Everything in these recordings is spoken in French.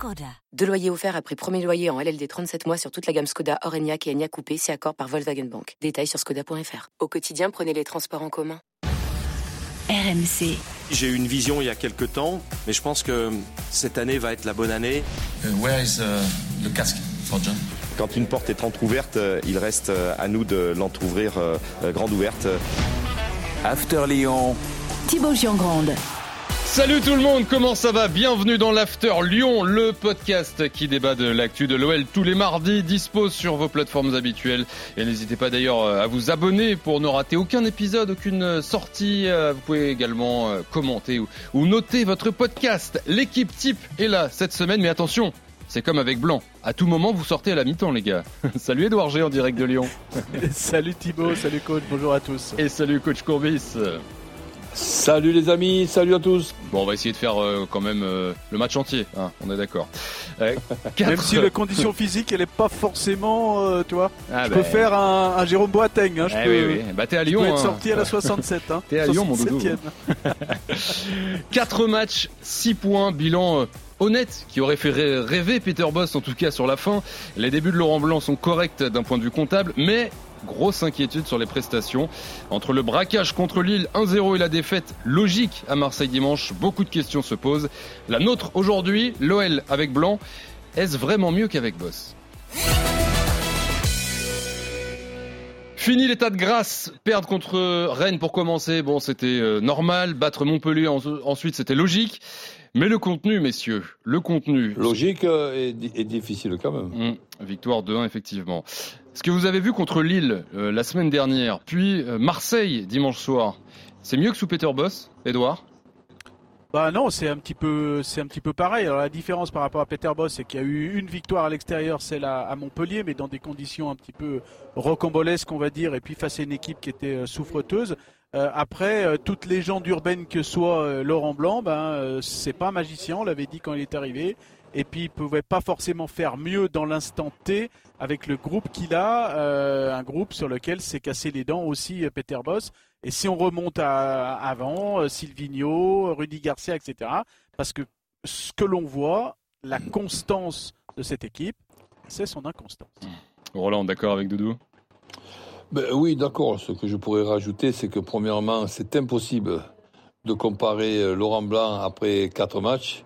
Skoda. Deux loyers offerts après premier loyer en LLD 37 mois sur toute la gamme Skoda, Orenia et Enya Coupé, c'est accord par Volkswagen Bank. Détails sur skoda.fr. Au quotidien, prenez les transports en commun. RMC. J'ai eu une vision il y a quelques temps, mais je pense que cette année va être la bonne année. Uh, where is uh, the casket for John? Quand une porte est entrouverte, euh, il reste euh, à nous de l'entrouvrir euh, grande ouverte. After Lyon. Thibaut Giangrande. Salut tout le monde, comment ça va? Bienvenue dans l'After Lyon, le podcast qui débat de l'actu de l'OL tous les mardis, dispose sur vos plateformes habituelles. Et n'hésitez pas d'ailleurs à vous abonner pour ne rater aucun épisode, aucune sortie. Vous pouvez également commenter ou noter votre podcast. L'équipe type est là cette semaine, mais attention, c'est comme avec Blanc. À tout moment, vous sortez à la mi-temps, les gars. salut Edouard G en direct de Lyon. salut Thibaut, salut coach, bonjour à tous. Et salut coach Courbis. Salut les amis, salut à tous. Bon, on va essayer de faire euh, quand même euh, le match entier, hein, on est d'accord. Euh, même si la condition physique, elle est pas forcément, tu vois. Ah je bah... peux faire un, un Jérôme Boateng. Hein, je eh peux, oui, oui. Bah, t'es à Lyon. Je peux être hein. sorti à la 67. Hein, t'es à Lyon, mon doudou. 4 matchs, 6 points, bilan honnête qui aurait fait rêver Peter Boss en tout cas sur la fin. Les débuts de Laurent Blanc sont corrects d'un point de vue comptable, mais grosse inquiétude sur les prestations. Entre le braquage contre Lille 1-0 et la défaite logique à Marseille dimanche, beaucoup de questions se posent. La nôtre aujourd'hui, l'OL avec Blanc, est-ce vraiment mieux qu'avec Boss? Fini l'état de grâce, perdre contre Rennes pour commencer, bon c'était normal, battre Montpellier ensuite c'était logique. Mais le contenu, messieurs, le contenu. Logique et, et difficile quand même. Mmh, victoire 2-1, effectivement. Ce que vous avez vu contre Lille euh, la semaine dernière, puis euh, Marseille dimanche soir, c'est mieux que sous Peter Boss, Edouard bah non, c'est un petit peu, c'est un petit peu pareil. Alors la différence par rapport à Peter Boss, c'est qu'il y a eu une victoire à l'extérieur, celle à, à, Montpellier, mais dans des conditions un petit peu rocambolesques, on va dire, et puis face à une équipe qui était euh, souffreteuse. Euh, après, euh, toute légende urbaine que soit euh, Laurent Blanc, ben c'est pas un magicien, on l'avait dit quand il est arrivé. Et puis il pouvait pas forcément faire mieux dans l'instant T avec le groupe qu'il a, un groupe sur lequel s'est cassé les dents aussi Peter Boss. Et si on remonte à, avant, Silvino, Rudy Garcia, etc. Parce que ce que l'on voit, la constance de cette équipe, c'est son inconstance. Roland, d'accord avec Doudou? Ben oui, d'accord. Ce que je pourrais rajouter, c'est que premièrement, c'est impossible de comparer Laurent Blanc après 4 matchs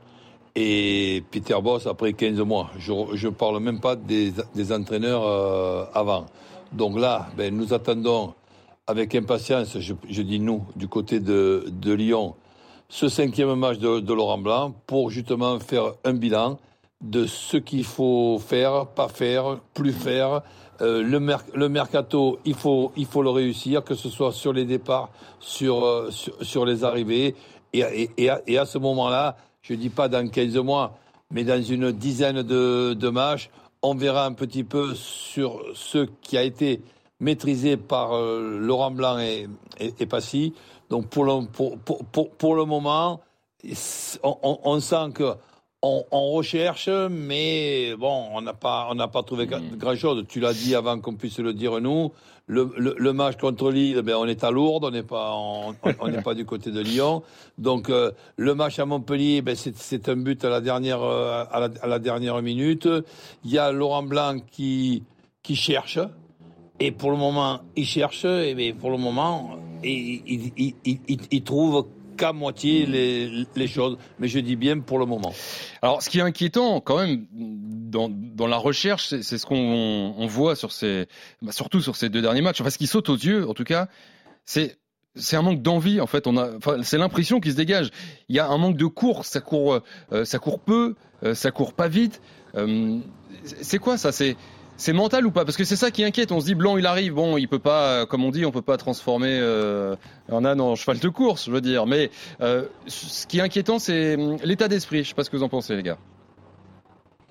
et Peter Boss après 15 mois. Je ne parle même pas des, entraîneurs euh, avant. Donc là, ben, nous attendons avec impatience, je, dis nous, du côté de, Lyon, ce cinquième match de Laurent Blanc pour justement faire un bilan de ce qu'il faut faire, pas faire, plus faire, euh, le, mer le, mercato, il faut, il faut le réussir, que ce soit sur les départs, sur, euh, sur, les arrivées. Et, à, ce moment-là, je ne dis pas dans 15 mois, mais dans une dizaine de, de, matchs, on verra un petit peu sur ce qui a été maîtrisé par euh, Laurent Blanc et, Passy. Donc pour le, pour, pour, pour, pour le moment, on, on sent que on, on, recherche, mais bon, on n'a pas, on n'a pas trouvé mmh. grand-chose. Tu l'as dit avant qu'on puisse le dire nous. Le, le, le match contre Lille, ben on est à Lourdes, on n'est pas, on n'est pas du côté de Lyon. Donc euh, le match à Montpellier, ben c'est un but à la dernière, euh, à la, à la, dernière minute. Il y a Laurent Blanc qui qui cherche. Et pour le moment, il cherche, et ben, pour le moment, il, il, il, il, il trouve qu'à moitié les, choses, mais je dis bien pour le moment. Alors, ce qui est inquiétant quand même dans, la recherche, c'est ce qu'on on voit sur ces, bah, surtout sur ces deux derniers matchs. Enfin, ce qui saute aux yeux, en tout cas, c'est un manque d'envie en fait. C'est l'impression qui se dégage. Il y a un manque de course. Ça court, euh, ça court peu, euh, ça court pas vite. Euh, c'est quoi ça? C'est c'est mental ou pas? Parce que c'est ça qui inquiète. On se dit Blanc, il arrive. Bon, il peut pas, comme on dit, on peut pas transformer euh, un âne en cheval de course, je veux dire. Mais euh, ce qui est inquiétant, c'est l'état d'esprit. Je sais pas ce que vous en pensez, les gars.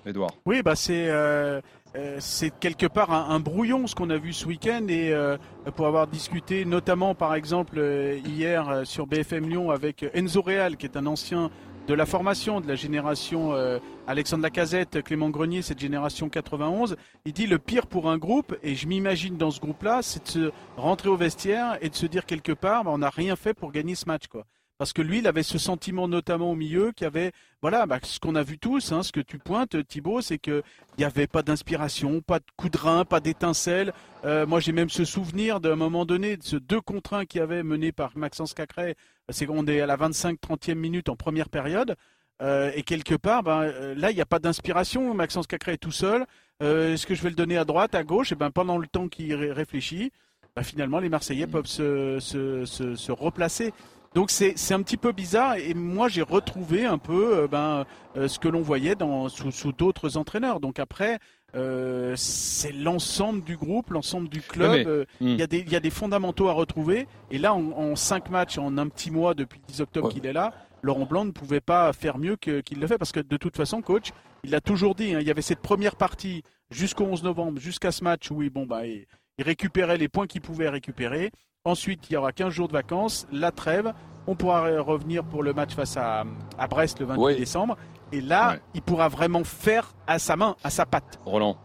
Edouard. Oui, bah c'est euh, euh, c'est quelque part un, brouillon ce qu'on a vu ce week-end et euh, pour avoir discuté notamment par exemple euh, hier euh, sur BFM Lyon avec Enzo Real qui est un ancien de la formation de la génération euh, Alexandre Lacazette, Clément Grenier, cette génération 91, il dit le pire pour un groupe et je m'imagine dans ce groupe-là, c'est de se rentrer au vestiaire et de se dire quelque part, bah, on n'a rien fait pour gagner ce match quoi. Parce que lui, il avait ce sentiment notamment au milieu qui avait, voilà, bah, ce qu'on a vu tous, hein, ce que tu pointes, Thibaut, c'est qu'il n'y avait pas d'inspiration, pas de coup de rein, pas d'étincelle. Euh, moi, j'ai même ce souvenir d'un moment donné de ce 2 contre 1 qui avait mené par Maxence Cacré. C'est qu'on est à la 25-30e minute en première période. Euh, et quelque part, ben, euh, là, il n'y a pas d'inspiration. Maxence Cacré est tout seul. Euh, Est-ce que je vais le donner à droite, à gauche? Et ben, pendant le temps qu'il ré- réfléchit, ben, finalement, les Marseillais peuvent se, se, se, se replacer. Donc c'est c'est un petit peu bizarre et moi j'ai retrouvé un peu euh, ben, euh, ce que l'on voyait dans, sous, sous d'autres entraîneurs. Donc après, euh, c'est l'ensemble du groupe, l'ensemble du club. Euh, Il Hmm. y, a des- il y a des fondamentaux à retrouver. Et là, en, en cinq matchs, en un petit mois depuis le 10 octobre Ouais. qu'il est là, Laurent Blanc ne pouvait pas faire mieux qu'il le fait parce que de toute façon, coach, il l'a toujours dit. hein, il y avait cette première partie jusqu'au 11 novembre, jusqu'à ce match où il, bon, bah, il, il récupérait les points qu'il pouvait récupérer. Ensuite, il y aura 15 jours de vacances, la trêve. On pourra re- revenir pour le match face à, à Brest le 28 Oui. décembre. Et là, Ouais. il pourra vraiment faire à sa main, à sa patte. Roland.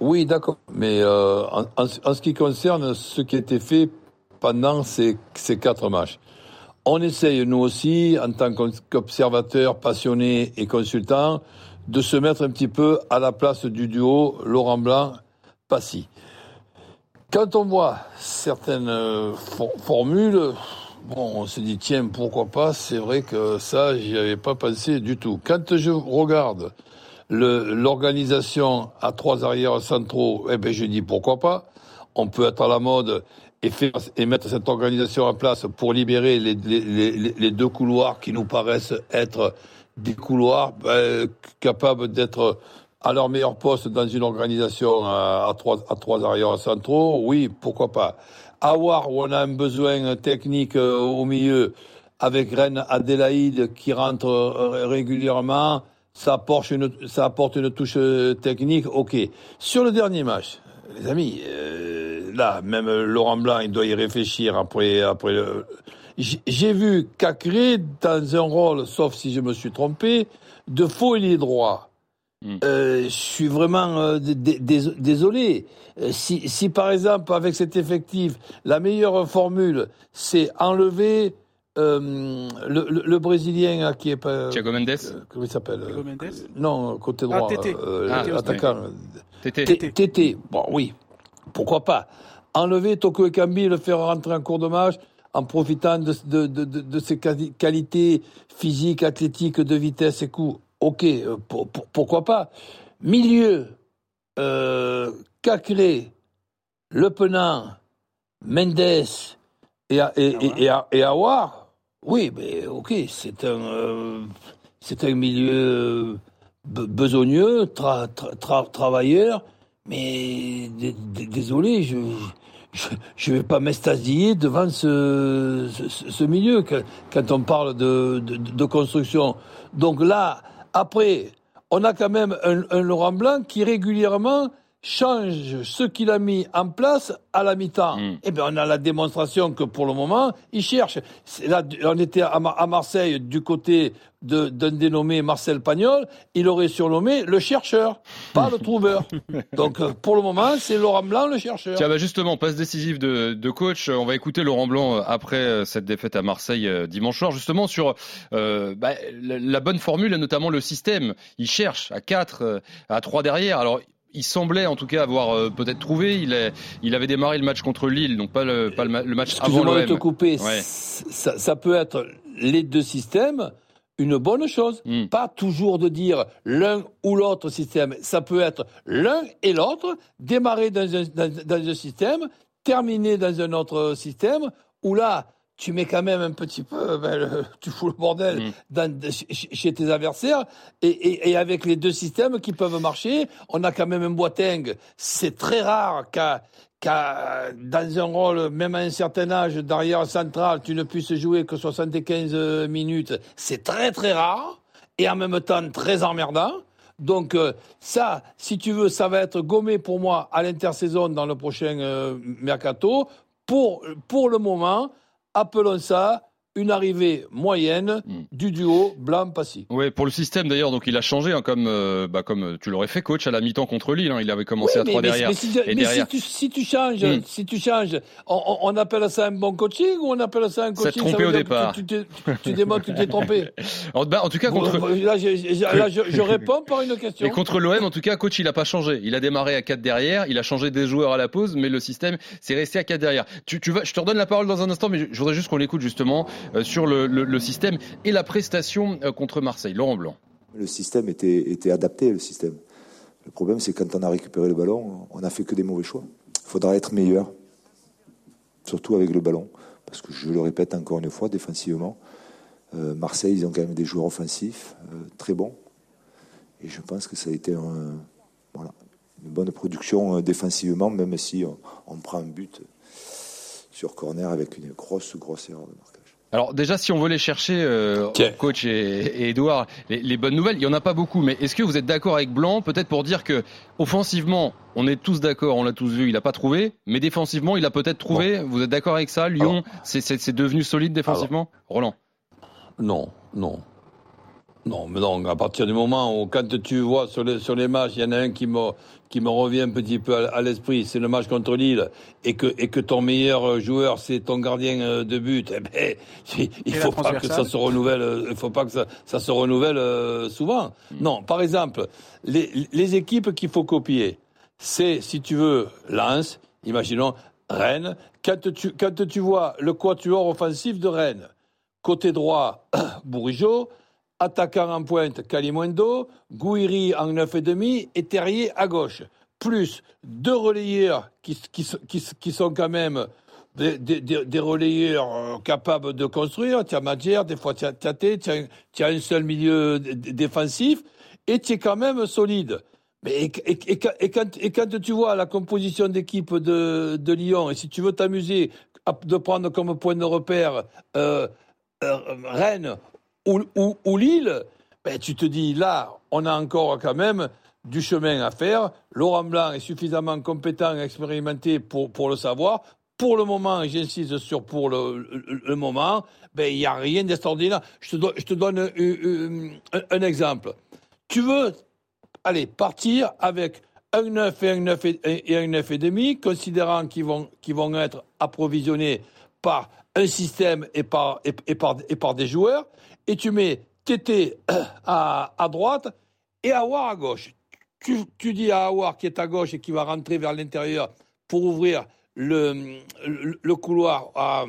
Oui, d'accord. Mais euh, en, en- en ce qui concerne ce qui a été fait pendant ces, ces quatre matchs, on essaye, nous aussi, en tant qu'obs- qu'observateurs passionnés et consultants, de se mettre un petit peu à la place du duo Laurent Blanc-Passy. Quand on voit certaines euh, for- formules, bon, on se dit, tiens, pourquoi pas, c'est vrai que ça, j'y avais pas pensé du tout. Quand je regarde l'organisation à trois arrières centraux, eh ben, je dis, pourquoi pas, on peut être à la mode et, faire, et mettre cette organisation en place pour libérer les deux couloirs qui nous paraissent être des couloirs ben, capables d'être à leur meilleur poste dans une organisation à, à trois, à arrières centraux, oui, pourquoi pas. Avoir où on a un besoin technique euh, au milieu, avec Rennes Adélaïde qui rentre euh, régulièrement, ça apporte une, touche euh, technique, ok. Sur le dernier match, les amis, euh, là, même Laurent Blanc, il doit y réfléchir après, après j'ai vu Cacré dans un rôle, sauf si je me suis trompé, de faux ailier droit. Mm. Euh, je suis vraiment euh, dé- dé- dés- désolé. Euh, Si, si par exemple avec cet effectif, la meilleure formule, c'est enlever euh, le, le, le Brésilien qui est pas Thiago Mendes. euh, comment il s'appelle Thiago Mendes Non, côté Ah, droit. Tété. euh, Ah, l'attaquant. Tété. Bon, oui. Pourquoi pas? Enlever Toko Ekambi, le faire rentrer en cours de match en profitant de, de, de, de, de ses quali- qualités physiques, athlétiques, de vitesse et coups. Ok, euh, pour- pour- pourquoi pas. Milieu, euh, Cacré, Le Penant, Mendes et, et, et, et, et Aouar, oui, mais ok, c'est un, euh, c'est un milieu euh, be- besogneux, tra- tra- tra- travailleur, mais désolé, je je je vais pas m'extasier devant ce, ce, ce milieu que- quand on parle de, de, de construction. Donc là, après, on a quand même un, Laurent Blanc qui régulièrement change ce qu'il a mis en place à la mi-temps. Mm. Eh bien, on a la démonstration que pour le moment, il cherche. Là, on était à, Mar- à Marseille du côté d'un dénommé Marcel Pagnol. Il aurait surnommé le chercheur, pas le trouveur. Donc, euh, pour le moment, c'est Laurent Blanc le chercheur. Tiens, bah justement, passe décisive de, de coach. Euh, On va écouter Laurent Blanc euh, après cette défaite à Marseille dimanche soir, justement sur euh, bah, la, la bonne formule et notamment le système. Il cherche à 4, à 3 derrière. Alors, il semblait en tout cas avoir euh, peut-être trouvé. Il, est, il avait démarré le match contre Lille, donc pas le, pas le, le match avant te l'OM. couper. Ouais. Ça, ça peut être les deux systèmes une bonne chose. Mm. Pas toujours de dire l'un ou l'autre système. Ça peut être l'un et l'autre, démarrer dans un, dans, dans un système, terminer dans un autre système, où là, tu mets quand même un petit peu, ben, le- tu fous le bordel Mm. dans- chez, tes adversaires, et, et, et avec les deux systèmes qui peuvent marcher, on a quand même un Boateng. C'est très rare qu'à qu'à- dans un rôle, même à un certain âge, d'arrière central, tu ne puisses jouer que 75 minutes. C'est très très rare, et en même temps très emmerdant. Donc euh, ça, si tu veux, ça va être gommé pour moi à l'intersaison dans le prochain euh, mercato. Pour, pour le moment, appelons ça une arrivée moyenne Mm. du duo Blanc-Passy. Ouais, pour le système d'ailleurs, donc il a changé, hein, comme, euh, bah, comme tu l'aurais fait, coach, à la mi-temps contre Lille. hein. il avait commencé Oui, à mais, 3 mais- derrière. mais si, et mais derrière. si tu, si tu changes, si tu changes, on, on- on appelle ça un bon coaching ou on appelle ça un coaching trompé veut au départ. Tu, tu, tu, démontres que tu t'es trompé. En, bah, en tout cas, contre, Là, je, je- là, je- je réponds par une question. Et contre l'OM, en tout cas, coach, il a pas changé. Il a démarré à 4 derrière, il a changé des joueurs à la pause, mais le système, c'est resté à 4 derrière. Tu, tu vas, je te redonne la parole dans un instant, mais je, je voudrais juste qu'on l'écoute justement euh, sur le, système et la prestation euh, contre Marseille. Laurent Blanc. Le système était, adapté, le système. Le problème, c'est quand on a récupéré le ballon, on n'a fait que des mauvais choix. Il faudra être meilleur, surtout avec le ballon. Parce que je le répète encore une fois, défensivement, euh, Marseille, ils ont quand même des joueurs offensifs euh, très bons. Et je pense que ça a été une bonne production euh, défensivement, même si on, on prend un but sur corner avec une grosse, grosse erreur de marquage. Alors déjà, si on veut les chercher, euh, coach et, Edouard, les, les bonnes nouvelles, il y en a pas beaucoup, mais est-ce que vous êtes d'accord avec Blanc, peut-être pour dire que offensivement, on est tous d'accord, on l'a tous vu, il a pas trouvé, mais défensivement, il a peut-être trouvé. Vous êtes d'accord avec ça Lyon, c'est devenu solide défensivement? Roland. Non, non. Non, mais non, à partir du moment où, quand tu vois sur les, sur les matchs, il y en a un qui me, qui me revient un petit peu à, à l'esprit, c'est le match contre Lille, et que, et que ton meilleur joueur, c'est ton gardien euh, de but, eh ben, il Et faut pas que ça se renouvelle, euh, il faut pas que ça, ça se renouvelle euh, souvent. Non, par exemple, les, les équipes qu'il faut copier, c'est, si tu veux, Lens, imaginons, Rennes, quand tu, quand tu vois le quatuor offensif de Rennes, côté droit, Bourigeau, attaquant en pointe, Calimundo, Gouiri en 9,5 et Terrier à gauche. Plus deux relayeurs qui, qui, qui, sont quand même des, relayeurs euh, capables de construire. Tu as des fois tu as un seul milieu défensif et tu es quand même solide. Mais et, et- quand- tu vois la composition d'équipe de, de Lyon, et si tu veux t'amuser de prendre comme point de repère euh, euh, Rennes ou, ou, Lille, ben, tu te dis là, on a encore quand même du chemin à faire. Laurent Blanc est suffisamment compétent et expérimenté pour, pour le savoir. Pour le moment, et j'insiste sur pour le, le, le moment, ben, il n'y a rien d'extraordinaire. Je te, je te donne un, exemple. Tu veux, allez, partir avec un 9 et un 9 et, et un 9 et demi, considérant qu'ils vont, qu'ils vont être approvisionnés par un système et par, et par, et par des joueurs, et tu mets Tété à, à droite et Awar à gauche. Tu, tu dis à Awar qui est à gauche et qui va rentrer vers l'intérieur pour ouvrir le, le, le couloir à,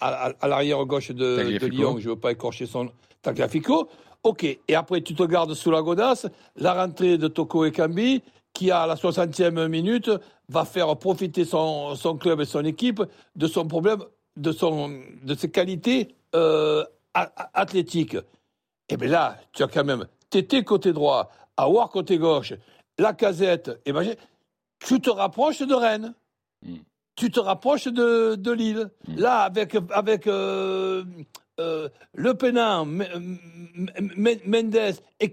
à, à l'arrière gauche de. Lyon, je ne veux pas écorcher son Tagliafico. Ok, et après tu te gardes sous la godasse, la rentrée de Toko Ekambi, qui à la 60e minute va faire profiter son, son club et son équipe de son problème, de, son, de ses qualités euh, a- a- athlétiques. Et bien là, tu as quand même Tété côté droit, Awar côté gauche, la casette, et ben, tu te rapproches de Rennes. Mm. Tu te rapproches de, de Lille. Mm. Là, avec, avec euh, euh, Le Pénin, Mendes et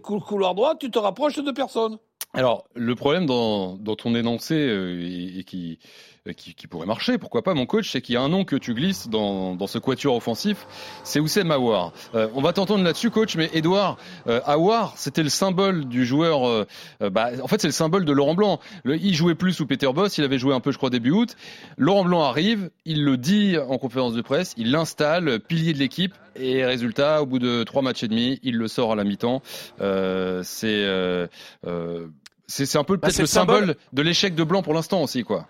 cou- couloir droit, tu te rapproches de personne. Alors, le problème dans, dans ton énoncé euh, et, et qui, euh, qui, qui pourrait marcher, pourquoi pas, mon coach, c'est qu'il y a un nom que tu glisses dans, dans ce quatuor offensif, c'est Oussem Aouar. Euh, on va t'entendre là-dessus, coach, mais Edouard, euh, Aouar, c'était le symbole du joueur. euh, euh, bah, en fait, c'est le symbole de Laurent Blanc. Le- il jouait plus sous Peter Boss, il avait joué un peu, je crois, début août. Laurent Blanc arrive, il le dit en conférence de presse, il l'installe, pilier de l'équipe, et résultat, au bout de trois matchs et demi, il le sort à la mi-temps. Euh, c'est c'est un peu Bah, peut-être le le symbole. symbole de l'échec de Blanc pour l'instant aussi, quoi.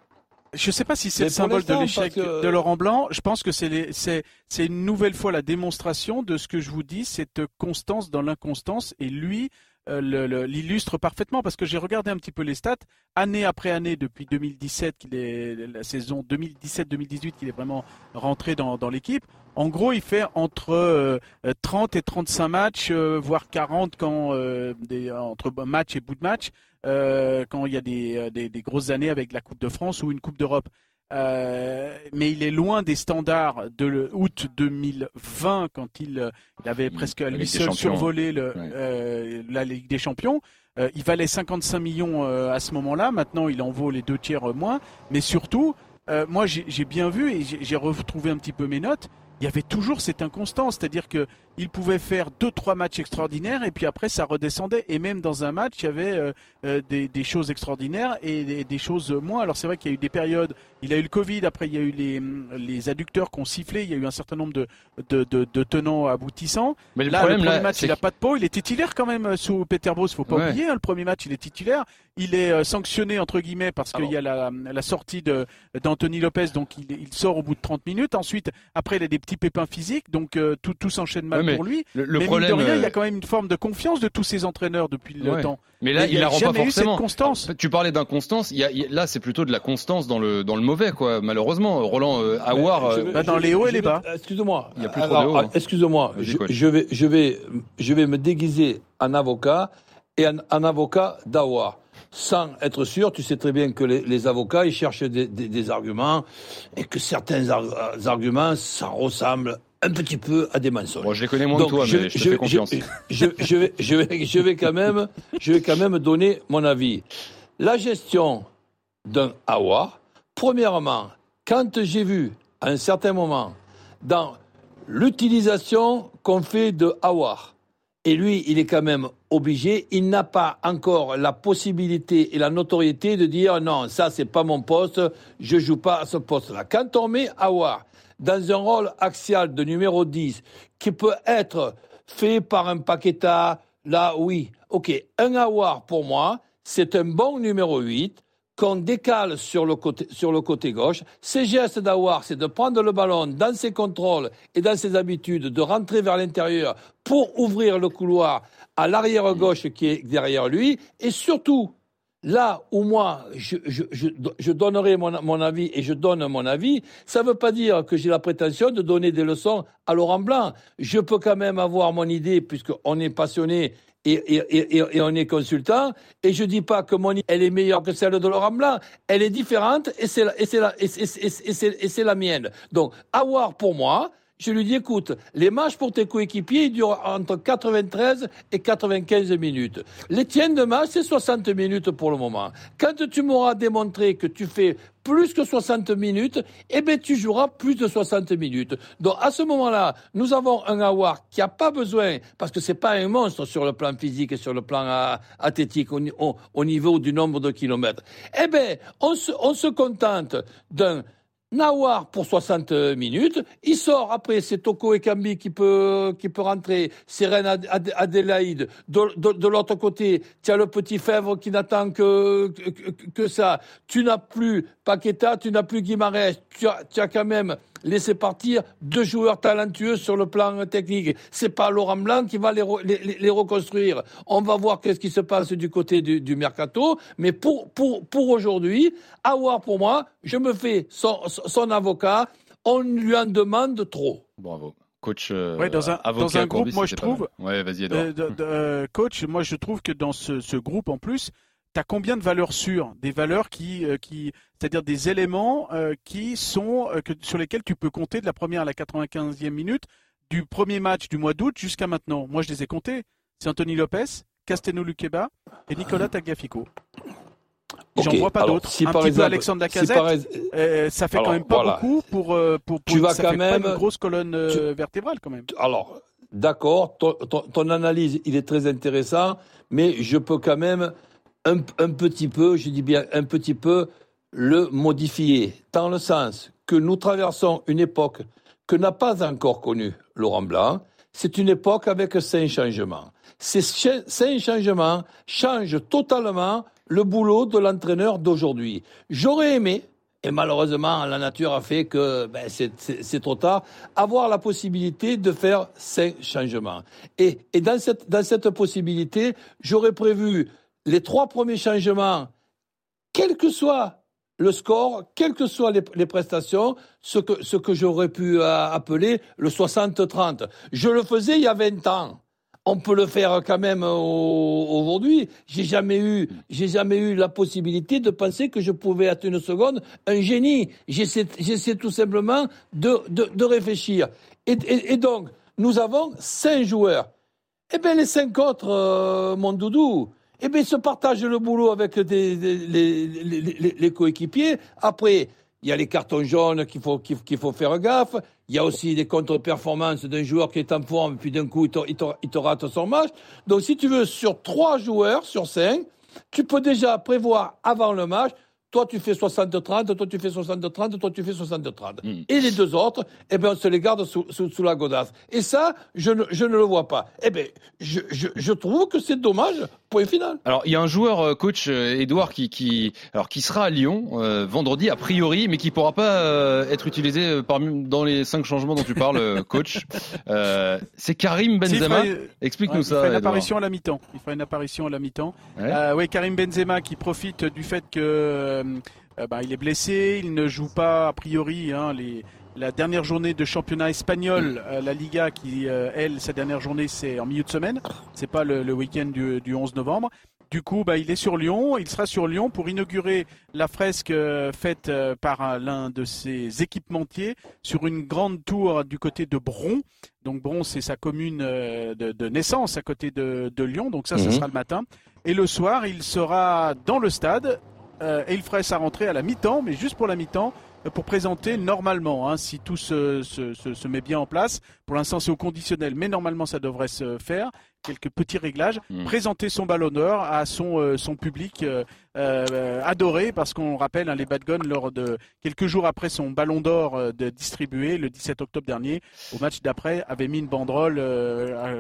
Je ne sais pas si c'est le symbole de l'échec que- de Laurent Blanc. Je pense que c'est une nouvelle fois la démonstration de ce que je vous dis, cette constance dans l'inconstance. Et lui euh, l'illustre parfaitement parce que j'ai regardé un petit peu les stats année après année depuis 2017, qu'il est la saison 2017-2018 qu'il est vraiment rentré dans, dans l'équipe. En gros, il fait entre euh, 30 et 35 matchs, euh, voire 40 quand euh, des, entre match et bout de match, euh, quand il y a euh, des, des grosses années avec la Coupe de France ou une Coupe d'Europe. Euh, mais il est loin des standards de août 2020 quand il, euh, il avait presque à lui seul survolé le, Ouais. euh, la Ligue des Champions. Euh, il valait 55 millions à ce moment-là. Maintenant, il en vaut les deux tiers moins. Mais surtout, moi, j'ai bien vu et j'ai retrouvé un petit peu mes notes. Il y avait toujours cette inconstance, c'est-à-dire que il pouvait faire deux trois matchs extraordinaires et puis après ça redescendait et même dans un match il y avait des, des choses extraordinaires et des, des choses moins. Alors c'est vrai qu'il y a eu des périodes, il a eu le Covid, après il y a eu les, les adducteurs qui ont sifflé, il y a eu un certain nombre de, de, de, de tenants aboutissants. Mais le là, problème, le premier là, match, il a que- pas de peau, il est titulaire quand même euh, sous Peter Bros, faut pas Ouais. oublier. hein, le premier match, il est titulaire. Il est euh, sanctionné entre guillemets parce qu'il y a la, la sortie de d'Anthony Lopez, donc il, il sort au bout de 30 minutes. Ensuite, après, il a des petits pépins physiques, donc euh, tout, tout s'enchaîne mal Ouais, pour lui. Le, le mais problème, mine de rien, il y euh, a quand même une forme de confiance de tous ces entraîneurs depuis le Ouais. temps. Mais là, Mais il il la rend pas forcément. constance. Tu parlais d'inconstance. Il y a, là, c'est plutôt de la constance dans le dans le mauvais, quoi. Malheureusement, Roland euh. Je euh, Bah, dans les hauts et les bas. Excuse-moi. Il y a plus trop de hauts, hein. Excuse-moi. Je, vais, je vais, je vais me déguiser en avocat et en, en avocat d'Awa. Sans être sûr, tu sais très bien que les, les avocats, ils cherchent des, des- des arguments et que certains ar- arguments, ça ressemble un petit peu à des mensonges. Bon, je les connais moins Donc, que toi, mais je te fais confiance. Je, je vais, je, vais, je vais quand même, je vais quand même donner mon avis. La gestion d'un AWA, premièrement, quand j'ai vu à un certain moment dans l'utilisation qu'on fait de AWA, et lui, il est quand même obligé, il n'a pas encore la possibilité et la notoriété de dire non, ça c'est pas mon poste, je joue pas à ce poste-là. Quand on met Awar dans un rôle axial de numéro 10 qui peut être fait par un Paqueta, là oui, ok, un Awar pour moi, c'est un bon numéro 8 qu'on décale sur le côté, gauche. Ses gestes d'Awar, c'est de prendre le ballon dans ses contrôles et dans ses habitudes, de rentrer vers l'intérieur pour ouvrir le couloir à l'arrière gauche qui est derrière lui. Et surtout, là où moi, je donnerai mon, mon avis et je donne mon avis, ça ne veut pas dire que j'ai la prétention de donner des leçons à Laurent Blanc. Je peux quand même avoir mon idée puisqu'on est passionné et, on est consultant. Et je dis pas que mon elle est meilleure que celle de Laurent Blanc. Elle est différente et c'est la, la, la mienne. Donc, avoir pour moi, je lui dis, écoute, les matchs pour tes coéquipiers, durent entre 93 et 95 minutes. Les tiens de match, c'est 60 minutes pour le moment. Quand tu m'auras démontré que tu fais plus que 60 minutes, eh bien, tu joueras plus de 60 minutes. Donc, à ce moment-là, nous avons un Awar qui n'a pas besoin, parce que c'est pas un monstre sur le plan physique et sur le plan euh, athlétique au, ni- au- au niveau du nombre de kilomètres. Eh bien, on se contente d'un Nawar pour 60 minutes. Il sort après, c'est Toko Ekambi qui peut, qui peut rentrer. Reine Ad- Ad- Adélaïde. De, l'autre côté, tu as le petit Fèvre qui n'attend que ça. Tu n'as plus Paqueta, tu n'as plus Guimarães. Tu as, tu as quand même laissé partir deux joueurs talentueux sur le plan technique. C'est pas Laurent Blanc qui va les, re- les, les- les reconstruire. On va voir qu'est-ce qui se passe du côté du, du mercato. Mais pour, pour, pour aujourd'hui, avoir pour moi, je me fais son, son avocat. On lui en demande trop. Bravo. Coach euh, Ouais, dans un- avocat dans un Courbis, groupe, moi, je trouve-. Ouais, vas-y. Euh, euh, coach, moi je trouve que dans ce, ce groupe en plus, tu as combien de valeurs sûres? Des valeurs qui, euh, qui c'est-à-dire des éléments euh, qui sont euh, que, sur lesquels tu peux compter de la première à la 95e minute du premier match du mois d'août jusqu'à maintenant. Moi je les ai comptés. C'est Anthony Lopez, Casteno Lukeba et Nicolas Tagliafico. J'en vois pas d'autres. si Un par petit exemple- peu Alexandre si Lacazette. par ex- euh, ça fait Alors, quand même pas voilà. beaucoup pour, pour, pour Tu vas ça quand fait pas même- une grosse colonne euh, vertébrale quand même. Alors, d'accord, ton, ton- ton analyse, il est très intéressant, mais je peux quand même un, un petit peu, je dis bien un petit peu, le modifier, dans le sens que nous traversons une époque que n'a pas encore connue Laurent Blanc. C'est une époque avec cinq changements. Ces cinq changements changent totalement le boulot de l'entraîneur d'aujourd'hui. J'aurais aimé, et malheureusement, la nature a fait que ben, c'est trop tard, avoir la possibilité de faire cinq changements. Et, et dans, cette, dans cette possibilité, j'aurais prévu les trois premiers changements, quel que soit le score, quelles que soient les, prestations, ce que, ce que j'aurais pu euh, appeler le 60-30. Je le faisais il y a 20 ans. on peut le faire quand même au- aujourd'hui. J'ai jamais eu, j'ai jamais eu la possibilité de penser que je pouvais être une seconde un génie. J'essaie, tout simplement de, de, de réfléchir. Et donc, nous avons cinq joueurs. Eh bien, les cinq autres, euh, mon doudou, eh bien, se partagent le boulot avec les, coéquipiers. Après, il y a les cartons jaunes qu'il faut, qu'il faut faire gaffe. Il y a aussi des contre-performances d'un joueur qui est en forme, puis d'un coup, il il il te rate son match. Donc, si tu veux, sur trois joueurs, sur cinq, tu peux déjà prévoir avant le match, toi tu fais 60-30, toi tu fais 60-30, toi tu fais 60-30. Et les deux autres, eh ben on se les garde sous, sous- sous la godasse. Et ça, je ne, je ne le vois pas. Eh ben, je, je, je trouve que c'est dommage, point final. Alors, il y a un joueur, euh, coach euh, Edouard, qui, qui, alors, qui sera à Lyon euh, vendredi, a priori, mais qui pourra pas euh, être utilisé euh, parmi, dans les cinq changements dont tu parles, euh, coach. Euh, c'est Karim Benzema. fera- Explique-nous Ouais, ça. Il fera une Edouard. apparition à la mi-temps. Il fera une apparition à la mi-temps. Ouais. Euh, oui, Karim Benzema qui profite du fait que euh, euh, bah, il est blessé, il ne joue pas a priori hein, les, la dernière journée de championnat espagnol, euh, la Liga qui euh, elle sa dernière journée c'est en milieu de semaine, c'est pas le, le week-end du, du 11 novembre. Du coup, bah, il est sur Lyon. Il sera sur Lyon pour inaugurer la fresque euh, faite euh, par euh, l'un de ses équipementiers sur une grande tour du côté de Bron. Donc Bron, c'est sa commune euh, de, de naissance à côté de, de Lyon. Donc ça, ce Mhm. sera le matin. Et le soir, il sera dans le stade euh, et il ferait sa rentrée à la mi-temps, mais juste pour la mi-temps, euh, pour présenter normalement, hein, si tout se, se- se- se met bien en place. Pour l'instant, c'est au conditionnel, mais normalement, ça devrait se faire. Quelques petits réglages. Mhm. Présenter son ballon d'or à son, euh, son public euh, euh, adoré, parce qu'on rappelle, hein, les Bad Guns, lors de quelques jours après son ballon d'or de distribué le 17 octobre dernier, au match d'après, avait mis une banderole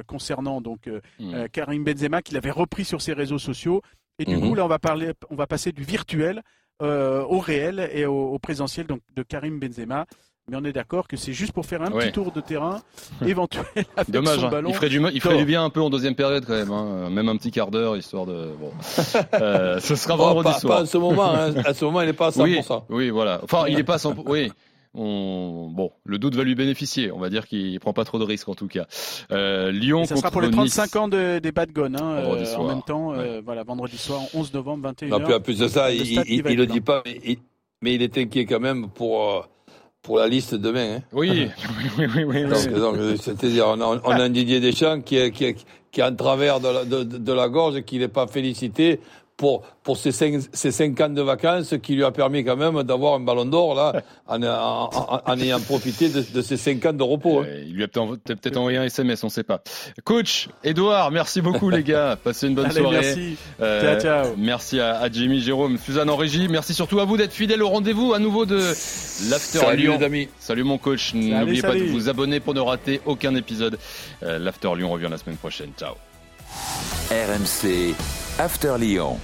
concernant donc euh, Karim Benzema qu'il avait repris sur ses réseaux sociaux. Et du Mhm. coup, là, on va parler, on va passer du virtuel euh, au réel et au, au présentiel donc de Karim Benzema. Mais on est d'accord que c'est juste pour faire un Ouais. petit tour de terrain éventuel avec Dommage, son hein. il ferait du, ma- il ferait d'or. du bien un peu en deuxième période quand même, hein. même un petit quart d'heure histoire de. Bon, Euh, ce sera vendredi pas, soir. pas à ce moment, hein. à ce moment, il n'est pas à 100%. Oui, oui, voilà. Enfin, il est pas à 100%. Oui. On... Bon, le doute va lui bénéficier. On va dire qu'il prend pas trop de risques en tout cas. Euh, Lyon Et ça sera pour les 35 Nice. ans de- des Bad Guns, hein, Vendredi euh, en même temps, euh, voilà, vendredi soir, 11 novembre, 21h. Non, puis en plus de ça, il, il, il être le dit pas, mais il, mais il est inquiet quand même pour, euh, pour la liste demain. Hein. Oui, oui, oui, oui. Donc, oui. donc, c'est-à-dire, on a, on a un Didier Deschamps qui est, qui est, qui est en travers de la, de, de- de la gorge et qui n'est pas félicité pour, pour ses, cinq, ses cinq ans de vacances qui lui a permis quand même d'avoir un ballon d'or là, en, en, en- en ayant profité de, de ses cinq ans de repos. hein. Euh, Il lui a peut-être envoyé un SMS, on sait pas. Coach, Edouard, merci beaucoup les gars. Passez une bonne Allez, soirée. merci. Euh, Ciao, ciao. Merci à, à Jimmy, Jérôme, Suzanne en régie. Merci surtout à vous d'être fidèles au rendez-vous à nouveau de l'After Salut Lyon. les amis. Salut mon coach. N'oubliez pas de vous abonner pour ne rater aucun épisode. Euh, L'After Lyon revient la semaine prochaine. Ciao. RMC After Lyon.